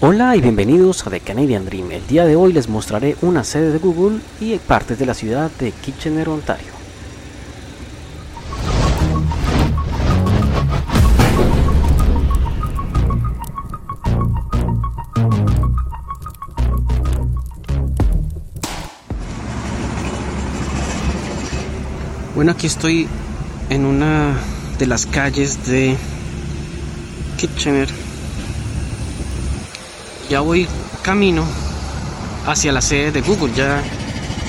Hola y bienvenidos a The Canadian Dream. El día de hoy les mostraré una sede de Google y partes de la ciudad de Kitchener, Ontario. Bueno, aquí estoy en una de las calles de Kitchener. Ya voy camino hacia la sede de Google. Ya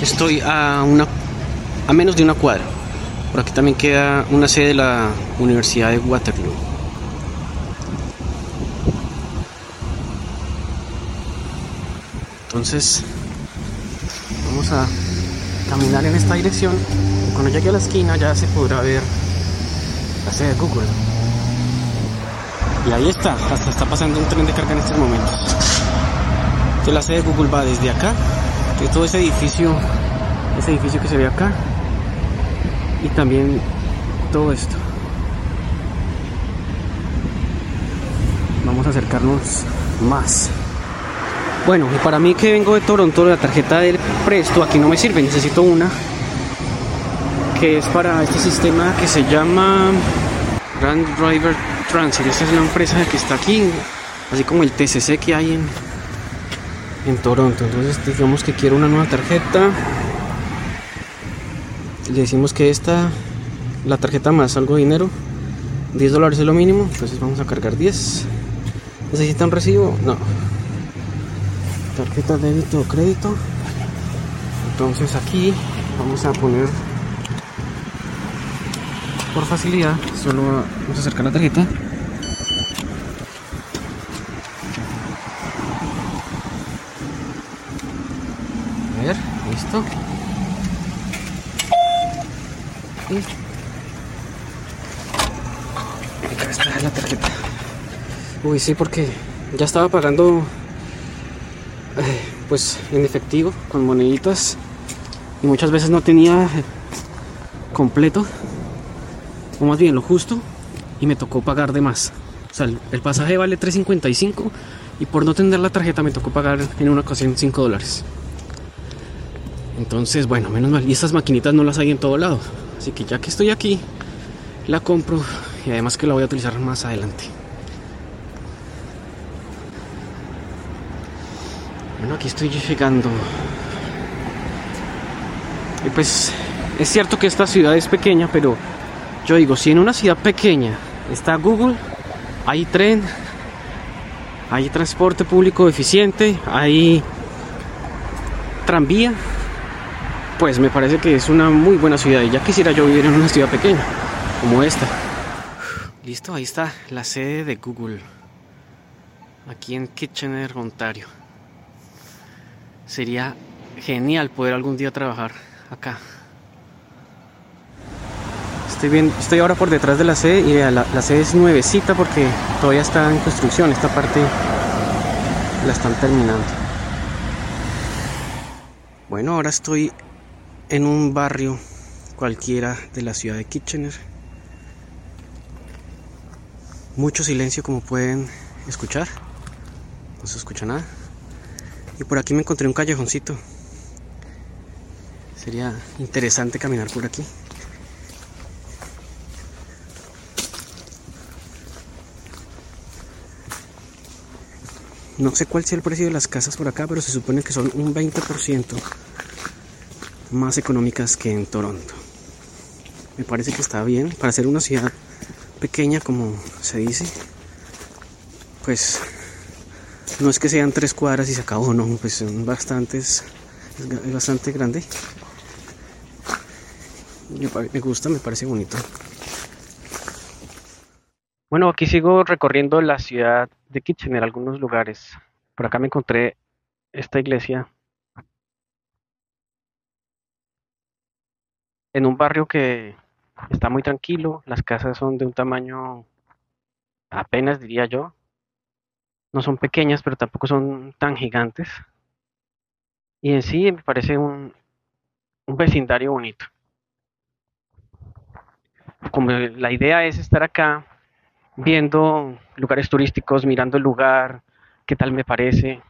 estoy a una a menos de una cuadra. Por aquí también queda una sede de la Universidad de Waterloo. Entonces, vamos a caminar en esta dirección cuando llegue a la esquina ya se podrá ver la sede de Google. Y ahí está, hasta está pasando un tren de carga en estos momentos. Entonces la sede de Google va desde acá, de todo ese edificio, ese edificio que se ve acá, y también todo esto. Vamos a acercarnos más. Bueno, y para mí que vengo de Toronto, la tarjeta del Presto aquí no me sirve, necesito una que es para este sistema que se llama Grand Driver Transit. Esta es la empresa que está aquí, así como el TCC que hay en, en Toronto. Entonces, digamos que quiero una nueva tarjeta. Le decimos que esta, la tarjeta más algo de dinero, 10 dólares es lo mínimo. Entonces, vamos a cargar 10. ¿Necesita un recibo? No tarjeta de débito o crédito entonces aquí vamos a poner por facilidad solo vamos a acercar la tarjeta a y uy sí porque ya estaba pagando pues en efectivo, con moneditas. Y muchas veces no tenía completo, o más bien lo justo, y me tocó pagar de más. O sea, el, pasaje vale 3.55 y por no tener la tarjeta me tocó pagar en una ocasión 5 dólares. Entonces, bueno, menos mal. Y estas maquinitas no las hay en todo lado. Así que ya que estoy aquí, la compro y además que la voy a utilizar más adelante. Bueno, aquí estoy llegando. Y pues es cierto que esta ciudad es pequeña, pero yo digo, si en una ciudad pequeña está Google, hay tren, hay transporte público eficiente, hay tranvía, pues me parece que es una muy buena ciudad y ya quisiera yo vivir en una ciudad pequeña como esta. Listo, ahí está la sede de Google, aquí en Kitchener, Ontario. Sería genial poder algún día trabajar acá. Estoy, bien, estoy ahora por detrás de la sede y la, la sede es nuevecita porque todavía está en construcción. Esta parte la están terminando. Bueno, ahora estoy en un barrio cualquiera de la ciudad de Kitchener. Mucho silencio como pueden escuchar. No se escucha nada. Y por aquí me encontré un callejoncito. Sería interesante caminar por aquí. No sé cuál sea el precio de las casas por acá, pero se supone que son un 20% más económicas que en Toronto. Me parece que está bien para ser una ciudad pequeña, como se dice. Pues no es que sean tres cuadras y se acabó, no, pues son bastantes, es bastante grande. Me gusta, me parece bonito. Bueno, aquí sigo recorriendo la ciudad de Kitchener, algunos lugares. Por acá me encontré esta iglesia en un barrio que está muy tranquilo, las casas son de un tamaño apenas diría yo, no son pequeñas, pero tampoco son tan gigantes. Y en sí me parece un, un vecindario bonito. Como la idea es estar acá viendo lugares turísticos, mirando el lugar, qué tal me parece,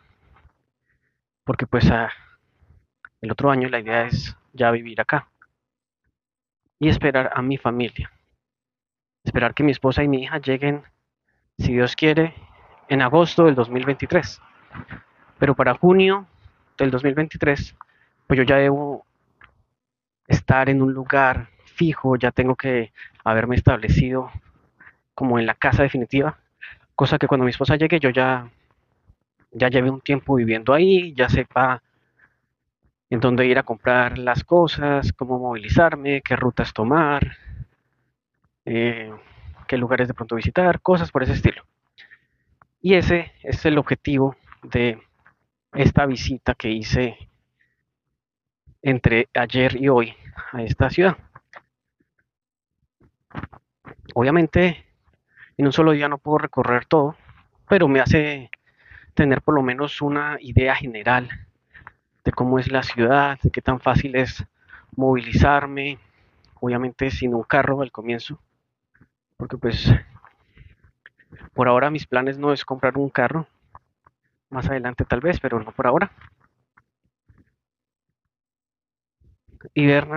porque pues ah, el otro año la idea es ya vivir acá y esperar a mi familia. Esperar que mi esposa y mi hija lleguen, si Dios quiere, en agosto del 2023. Pero para junio del 2023, pues yo ya debo estar en un lugar fijo, ya tengo que haberme establecido como en la casa definitiva, cosa que cuando mi esposa llegue yo ya ya lleve un tiempo viviendo ahí, ya sepa en dónde ir a comprar las cosas, cómo movilizarme, qué rutas tomar, eh, qué lugares de pronto visitar, cosas por ese estilo. Y ese es el objetivo de esta visita que hice entre ayer y hoy a esta ciudad. Obviamente, en un solo día no puedo recorrer todo, pero me hace tener por lo menos una idea general de cómo es la ciudad, de qué tan fácil es movilizarme, obviamente sin un carro al comienzo, porque pues por ahora mis planes no es comprar un carro, más adelante tal vez, pero no por ahora. Y ver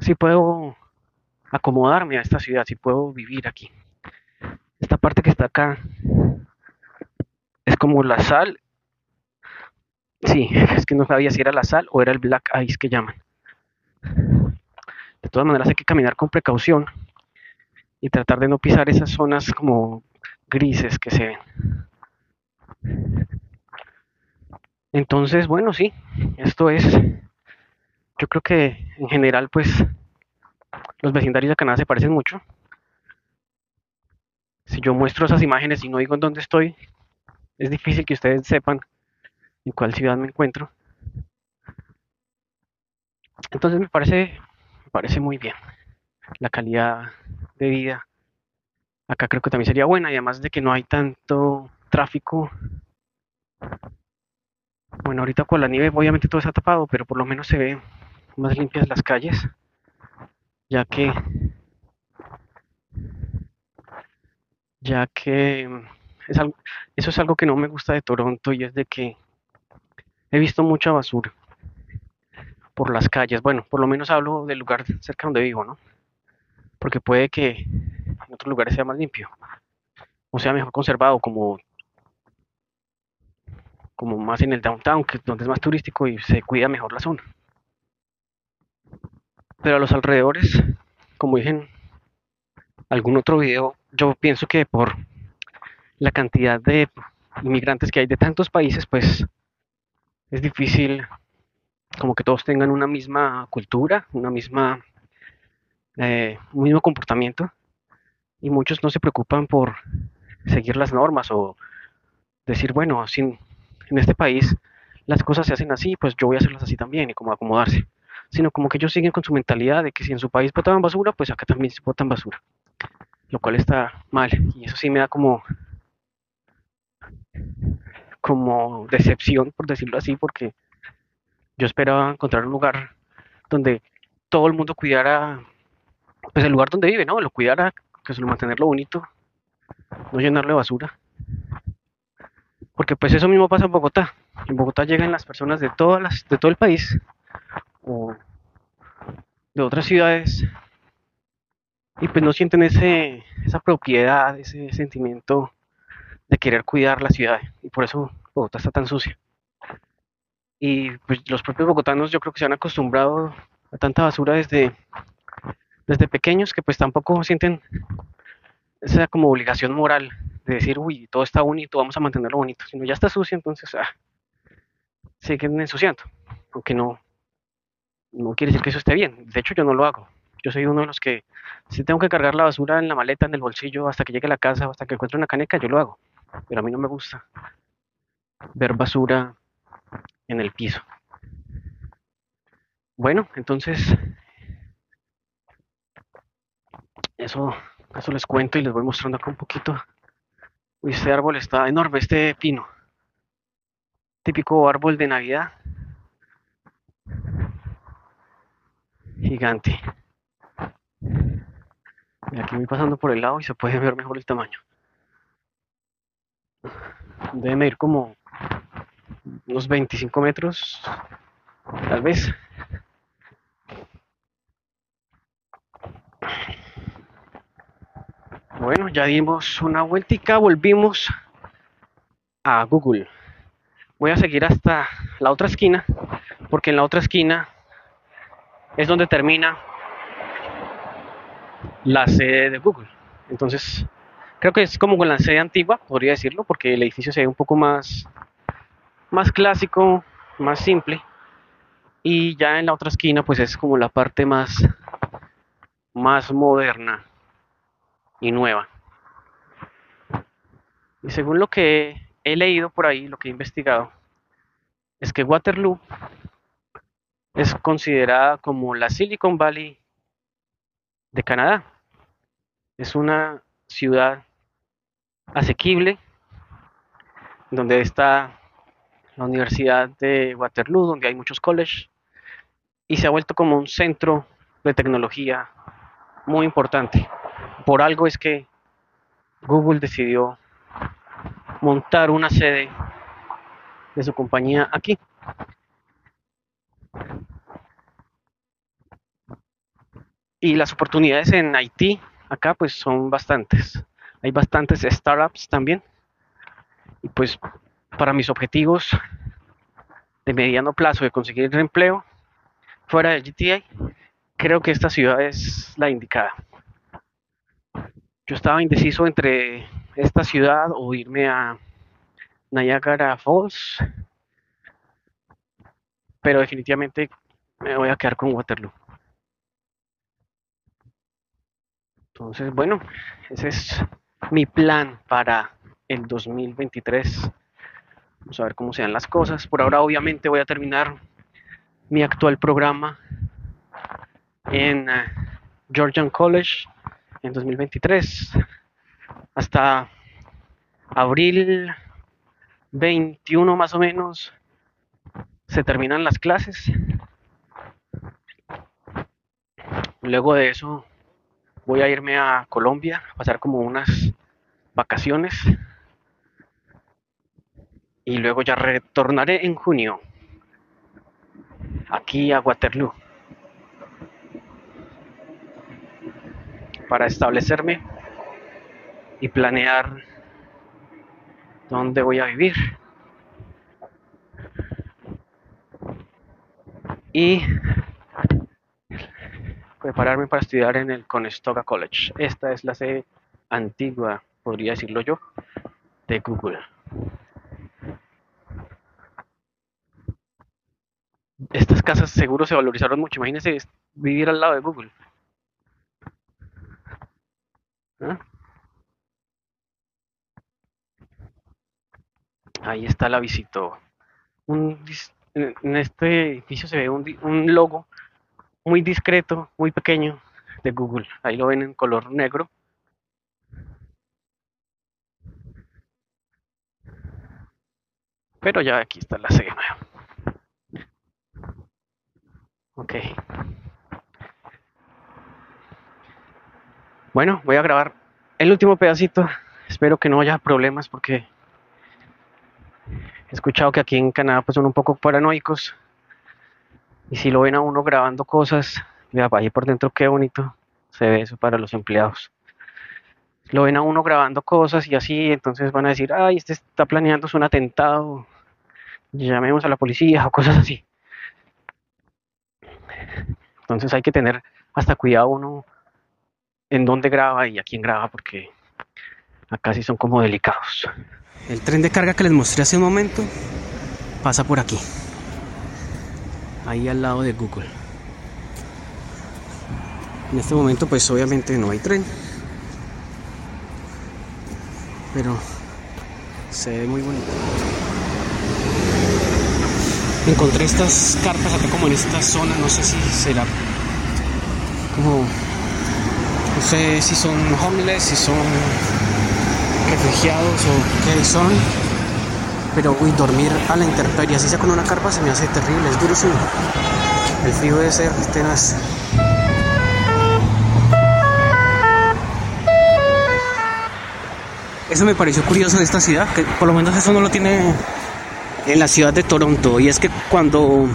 si puedo acomodarme a esta ciudad, si puedo vivir aquí. Esta parte que está acá es como la sal. Sí, es que no sabía si era la sal o era el black ice que llaman. De todas maneras hay que caminar con precaución y tratar de no pisar esas zonas como grises que se ven. Entonces, bueno, sí, esto es, yo creo que en general pues los vecindarios de Canadá se parecen mucho. Si yo muestro esas imágenes y no digo en dónde estoy, es difícil que ustedes sepan en cuál ciudad me encuentro. Entonces me parece, me parece muy bien la calidad de vida. Acá creo que también sería buena y además de que no hay tanto tráfico. Bueno, ahorita con la nieve obviamente todo está tapado, pero por lo menos se ven más limpias las calles, ya que ya que eso es algo que no me gusta de Toronto y es de que he visto mucha basura por las calles. Bueno, por lo menos hablo del lugar cerca donde vivo, ¿no? Porque puede que en otros lugares sea más limpio o sea mejor conservado, como como más en el downtown, que donde es más turístico y se cuida mejor la zona. Pero a los alrededores, como dije en algún otro video, yo pienso que por la cantidad de inmigrantes que hay de tantos países, pues es difícil como que todos tengan una misma cultura, una misma, eh, un mismo comportamiento y muchos no se preocupan por seguir las normas o decir, bueno, sin, en este país las cosas se hacen así, pues yo voy a hacerlas así también y como acomodarse. Sino como que ellos siguen con su mentalidad de que si en su país botaban basura, pues acá también se botan basura. Lo cual está mal. Y eso sí me da como, como decepción, por decirlo así, porque yo esperaba encontrar un lugar donde todo el mundo cuidara, pues el lugar donde vive, ¿no? Lo cuidara, que solo mantenerlo bonito, no llenarle basura. Porque pues eso mismo pasa en Bogotá. En Bogotá llegan las personas de todas las, de todo el país o de otras ciudades y pues no sienten ese, esa propiedad, ese sentimiento de querer cuidar la ciudad y por eso Bogotá está tan sucia. Y pues los propios bogotanos yo creo que se han acostumbrado a tanta basura desde, desde pequeños que pues tampoco sienten esa como obligación moral de decir, uy, todo está bonito, vamos a mantenerlo bonito, sino ya está sucio, entonces ah, siguen ensuciando, aunque no, no quiere decir que eso esté bien, de hecho yo no lo hago, yo soy uno de los que si tengo que cargar la basura en la maleta, en el bolsillo, hasta que llegue a la casa, hasta que encuentre una caneca, yo lo hago, pero a mí no me gusta ver basura en el piso. Bueno, entonces eso, eso les cuento y les voy mostrando acá un poquito este árbol está enorme, este pino. Típico árbol de Navidad. Gigante. Y aquí voy pasando por el lado y se puede ver mejor el tamaño. Debe medir como unos 25 metros, tal vez. Bueno, ya dimos una vueltica, volvimos a Google. Voy a seguir hasta la otra esquina, porque en la otra esquina es donde termina la sede de Google. Entonces, creo que es como con la sede antigua, podría decirlo, porque el edificio se ve un poco más, más clásico, más simple. Y ya en la otra esquina, pues es como la parte más, más moderna y nueva. Y según lo que he leído por ahí, lo que he investigado, es que Waterloo es considerada como la Silicon Valley de Canadá. Es una ciudad asequible donde está la Universidad de Waterloo, donde hay muchos colleges, y se ha vuelto como un centro de tecnología muy importante. Por algo es que Google decidió montar una sede de su compañía aquí. Y las oportunidades en Haití acá pues son bastantes. Hay bastantes startups también. Y pues para mis objetivos de mediano plazo de conseguir empleo fuera de GTA, creo que esta ciudad es la indicada. Yo estaba indeciso entre esta ciudad o irme a Niagara Falls, pero definitivamente me voy a quedar con Waterloo. Entonces, bueno, ese es mi plan para el 2023. Vamos a ver cómo sean las cosas. Por ahora, obviamente, voy a terminar mi actual programa en eh, Georgian College en 2023 hasta abril 21 más o menos se terminan las clases. Luego de eso voy a irme a Colombia, a pasar como unas vacaciones. Y luego ya retornaré en junio aquí a Waterloo para establecerme y planear dónde voy a vivir. Y prepararme para estudiar en el Conestoga College. Esta es la sede antigua, podría decirlo yo, de Google. Estas casas seguro se valorizaron mucho. Imagínense vivir al lado de Google. ¿Ah? Ahí está la visitó. en este edificio se ve un logo muy discreto, muy pequeño de Google. Ahí lo ven en color negro. Pero ya aquí está la nueva. Ok. Bueno, voy a grabar el último pedacito. Espero que no haya problemas porque he escuchado que aquí en Canadá pues son un poco paranoicos y si lo ven a uno grabando cosas, vea, ahí por dentro qué bonito se ve eso para los empleados. Lo ven a uno grabando cosas y así, entonces van a decir, ay, este está planeando un atentado, llamemos a la policía o cosas así. Entonces hay que tener hasta cuidado uno en dónde graba y a quién graba porque acá sí son como delicados. El tren de carga que les mostré hace un momento pasa por aquí ahí al lado de Google. En este momento pues obviamente no hay tren, pero se ve muy bonito. Encontré estas carpas acá como en esta zona, no sé si será como, no sé si son homeless, si son refugiados o qué son pero uy, dormir a la intemperie, así sea con una carpa, se me hace terrible, es duro El frío debe ser tenaz. Eso me pareció curioso de esta ciudad, que por lo menos eso no lo tiene en la ciudad de Toronto. Y es que cuando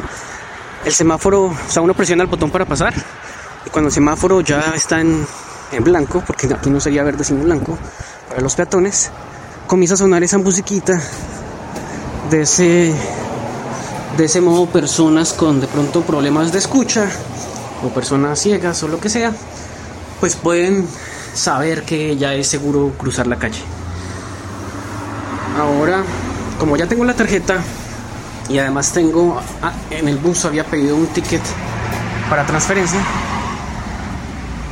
el semáforo, o sea, uno presiona el botón para pasar, y cuando el semáforo ya está en, en blanco, porque aquí no sería verde sino blanco, para los peatones, comienza a sonar esa musiquita de ese de ese modo personas con de pronto problemas de escucha o personas ciegas o lo que sea pues pueden saber que ya es seguro cruzar la calle. Ahora como ya tengo la tarjeta y además tengo ah, en el bus había pedido un ticket para transferencia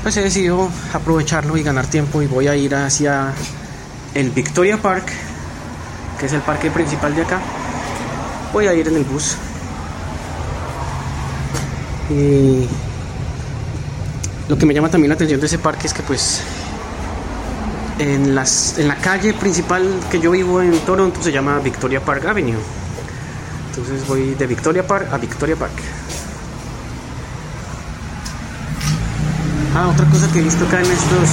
pues he decidido aprovecharlo y ganar tiempo y voy a ir hacia el Victoria Park es el parque principal de acá. Voy a ir en el bus. Y lo que me llama también la atención de ese parque es que pues en, las, en la calle principal que yo vivo en Toronto se llama Victoria Park Avenue. Entonces voy de Victoria Park a Victoria Park. Ah otra cosa que he visto acá en estos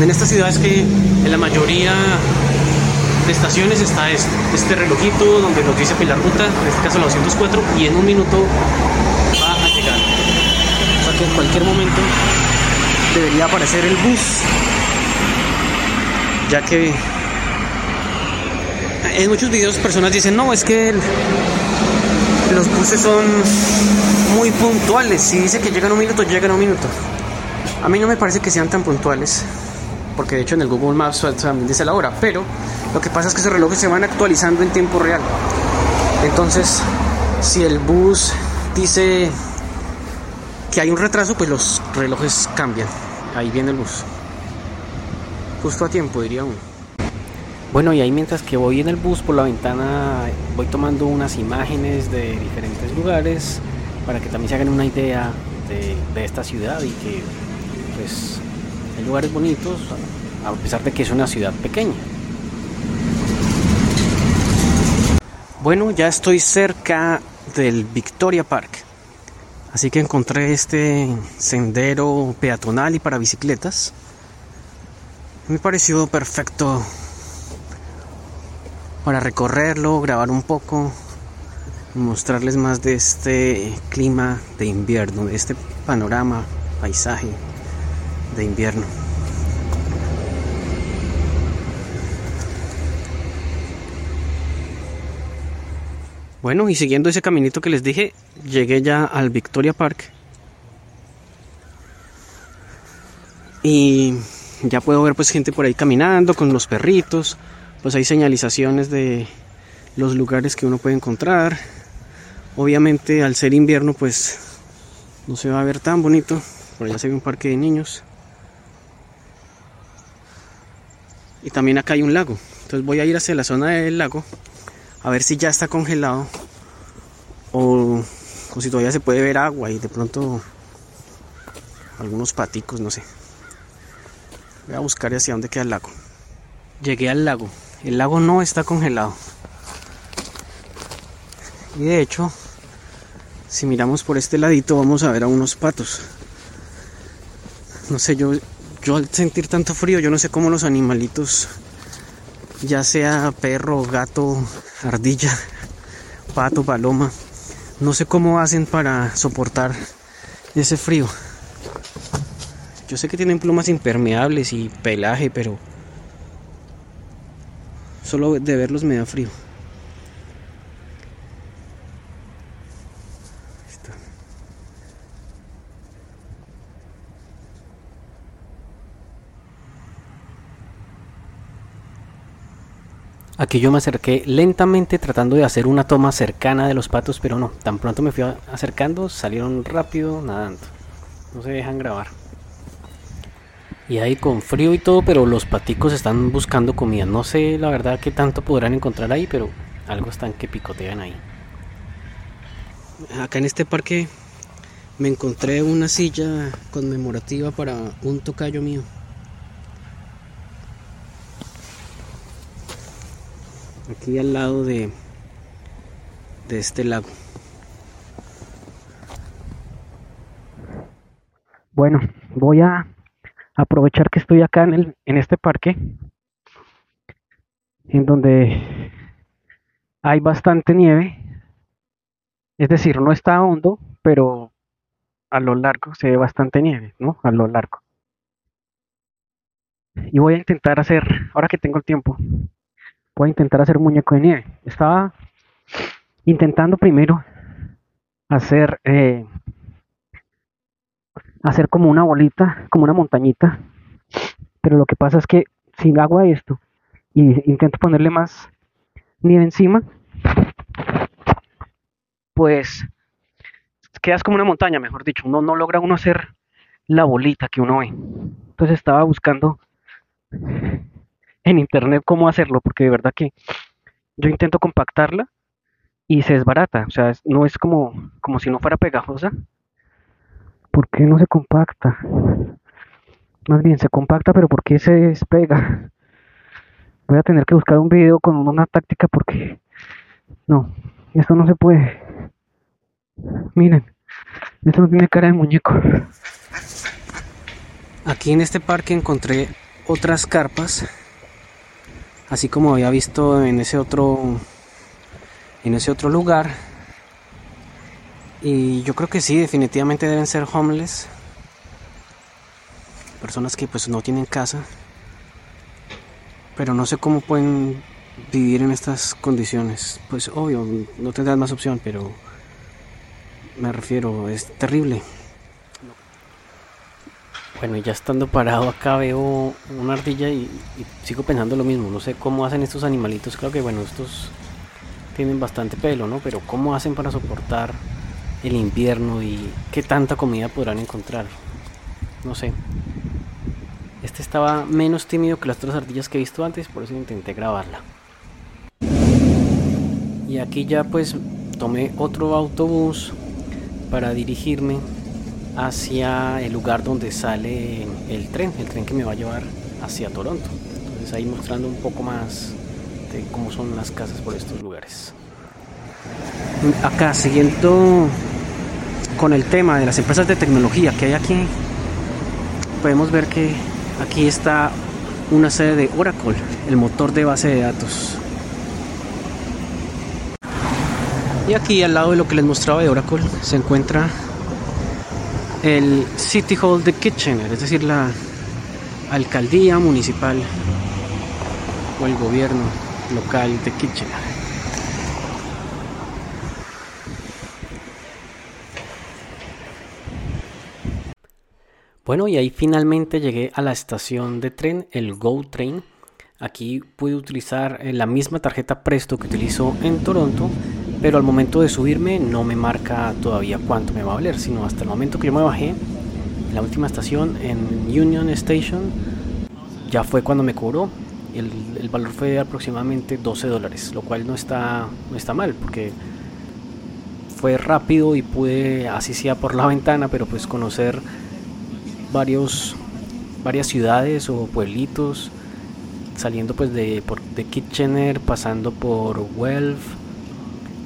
en esta ciudad es que en la mayoría estaciones está este, este relojito donde nos dice la ruta, en este caso la 204, y en un minuto va a llegar. O sea que en cualquier momento debería aparecer el bus, ya que en muchos videos personas dicen, no, es que los buses son muy puntuales, si dice que llegan un minuto, llegan un minuto. A mí no me parece que sean tan puntuales, porque de hecho en el Google Maps también dice la hora, pero lo que pasa es que esos relojes se van actualizando en tiempo real. Entonces, si el bus dice que hay un retraso, pues los relojes cambian. Ahí viene el bus. Justo a tiempo, diría uno. Bueno, y ahí mientras que voy en el bus por la ventana, voy tomando unas imágenes de diferentes lugares para que también se hagan una idea de, de esta ciudad y que pues hay lugares bonitos a pesar de que es una ciudad pequeña. Bueno, ya estoy cerca del Victoria Park. Así que encontré este sendero peatonal y para bicicletas. Me pareció perfecto para recorrerlo, grabar un poco, mostrarles más de este clima de invierno, de este panorama, paisaje de invierno. Bueno, y siguiendo ese caminito que les dije, llegué ya al Victoria Park. Y ya puedo ver pues gente por ahí caminando con los perritos. Pues hay señalizaciones de los lugares que uno puede encontrar. Obviamente al ser invierno pues no se va a ver tan bonito. Por allá se ve un parque de niños. Y también acá hay un lago. Entonces voy a ir hacia la zona del lago a ver si ya está congelado o, si todavía se puede ver agua y de pronto algunos paticos, no sé. Voy a buscar hacia dónde queda el lago. Llegué al lago. El lago no está congelado. Y de hecho, si miramos por este ladito vamos a ver a unos patos. No sé, yo, yo al sentir tanto frío, yo no sé cómo los animalitos ya sea perro, gato, ardilla, pato, paloma. No sé cómo hacen para soportar ese frío. Yo sé que tienen plumas impermeables y pelaje, pero solo de verlos me da frío. Aquí yo me acerqué lentamente tratando de hacer una toma cercana de los patos, pero no, tan pronto me fui acercando, salieron rápido nadando. No se dejan grabar. Y ahí con frío y todo, pero los paticos están buscando comida. No sé la verdad qué tanto podrán encontrar ahí, pero algo están que picotean ahí. Acá en este parque me encontré una silla conmemorativa para un tocayo mío. Aquí al lado de, de este lago. Bueno, voy a, aprovechar que estoy acá en, el, en este parque, en donde hay bastante nieve, es decir, no está hondo, pero a lo largo se ve bastante nieve, ¿no? A lo largo. Y voy a intentar hacer, ahora que tengo el tiempo, voy a intentar hacer muñeco de nieve. Estaba intentando primero hacer eh, hacer como una bolita, como una montañita. Pero lo que pasa es que si hago esto y intento ponerle más nieve encima, pues quedas como una montaña, mejor dicho. No, no logra uno hacer la bolita que uno ve. Entonces estaba buscando en internet cómo hacerlo, porque de verdad que yo intento compactarla y se desbarata. O sea, no es como, como si no fuera pegajosa, ¿Por qué no se compacta? Más bien, se compacta, pero ¿por qué se despega? Voy a tener que buscar un video con una táctica porque... No, esto no se puede. Miren, esto no tiene cara de muñeco. Aquí en este parque encontré otras carpas, así como había visto en ese otro en ese otro lugar y yo creo que sí, definitivamente deben ser homeless. Personas que pues no tienen casa. Pero no sé cómo pueden vivir en estas condiciones. Pues obvio, no tendrán más opción, pero me refiero, es terrible. Bueno, ya estando parado acá veo una ardilla y, y, sigo pensando lo mismo. No sé cómo hacen estos animalitos. Creo que bueno, estos tienen bastante pelo, ¿no? Pero cómo hacen para soportar el invierno y qué tanta comida podrán encontrar. No sé. Este estaba menos tímido que las otras ardillas que he visto antes, por eso intenté grabarla. Y aquí ya pues tomé otro autobús para dirigirme hacia el lugar donde sale el tren, el tren que me va a llevar hacia Toronto. Entonces ahí mostrando un poco más de cómo son las casas por estos lugares. Acá siguiendo con el tema de las empresas de tecnología que hay aquí, podemos ver que aquí está una sede de Oracle, el motor de base de datos. Y aquí al lado de lo que les mostraba de Oracle se encuentra el City Hall de Kitchener, es decir, la alcaldía municipal o el gobierno local de Kitchener. Bueno, y ahí finalmente llegué a la estación de tren, el Go Train. Aquí pude utilizar eh, la misma tarjeta Presto que utilizo en Toronto, pero al momento de subirme no me marca todavía cuánto me va a valer, sino hasta el momento que yo me bajé, en la última estación en Union Station, ya fue cuando me cobró. El, valor fue aproximadamente 12 dólares, lo cual no está, no está mal, porque fue rápido y pude, así sea por la ventana, pero pues conocer varios, varias ciudades o pueblitos, saliendo pues de, por, de Kitchener, pasando por Guelph,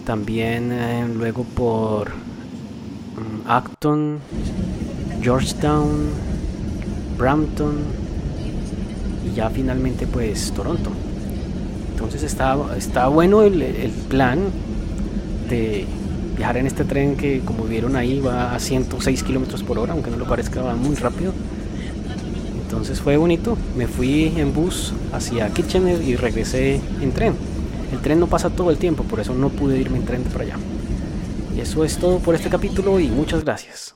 también eh, luego por um, Acton, Georgetown, Brampton y ya finalmente pues Toronto. Entonces está, está bueno el, el plan de viajar en este tren que como vieron ahí va a 106 kilómetros por hora, aunque no lo parezca, va muy rápido. Entonces fue bonito. Me fui en bus hacia Kitchener y regresé en tren. El tren no pasa todo el tiempo, por eso no pude irme en tren para allá. Y eso es todo por este capítulo y muchas gracias.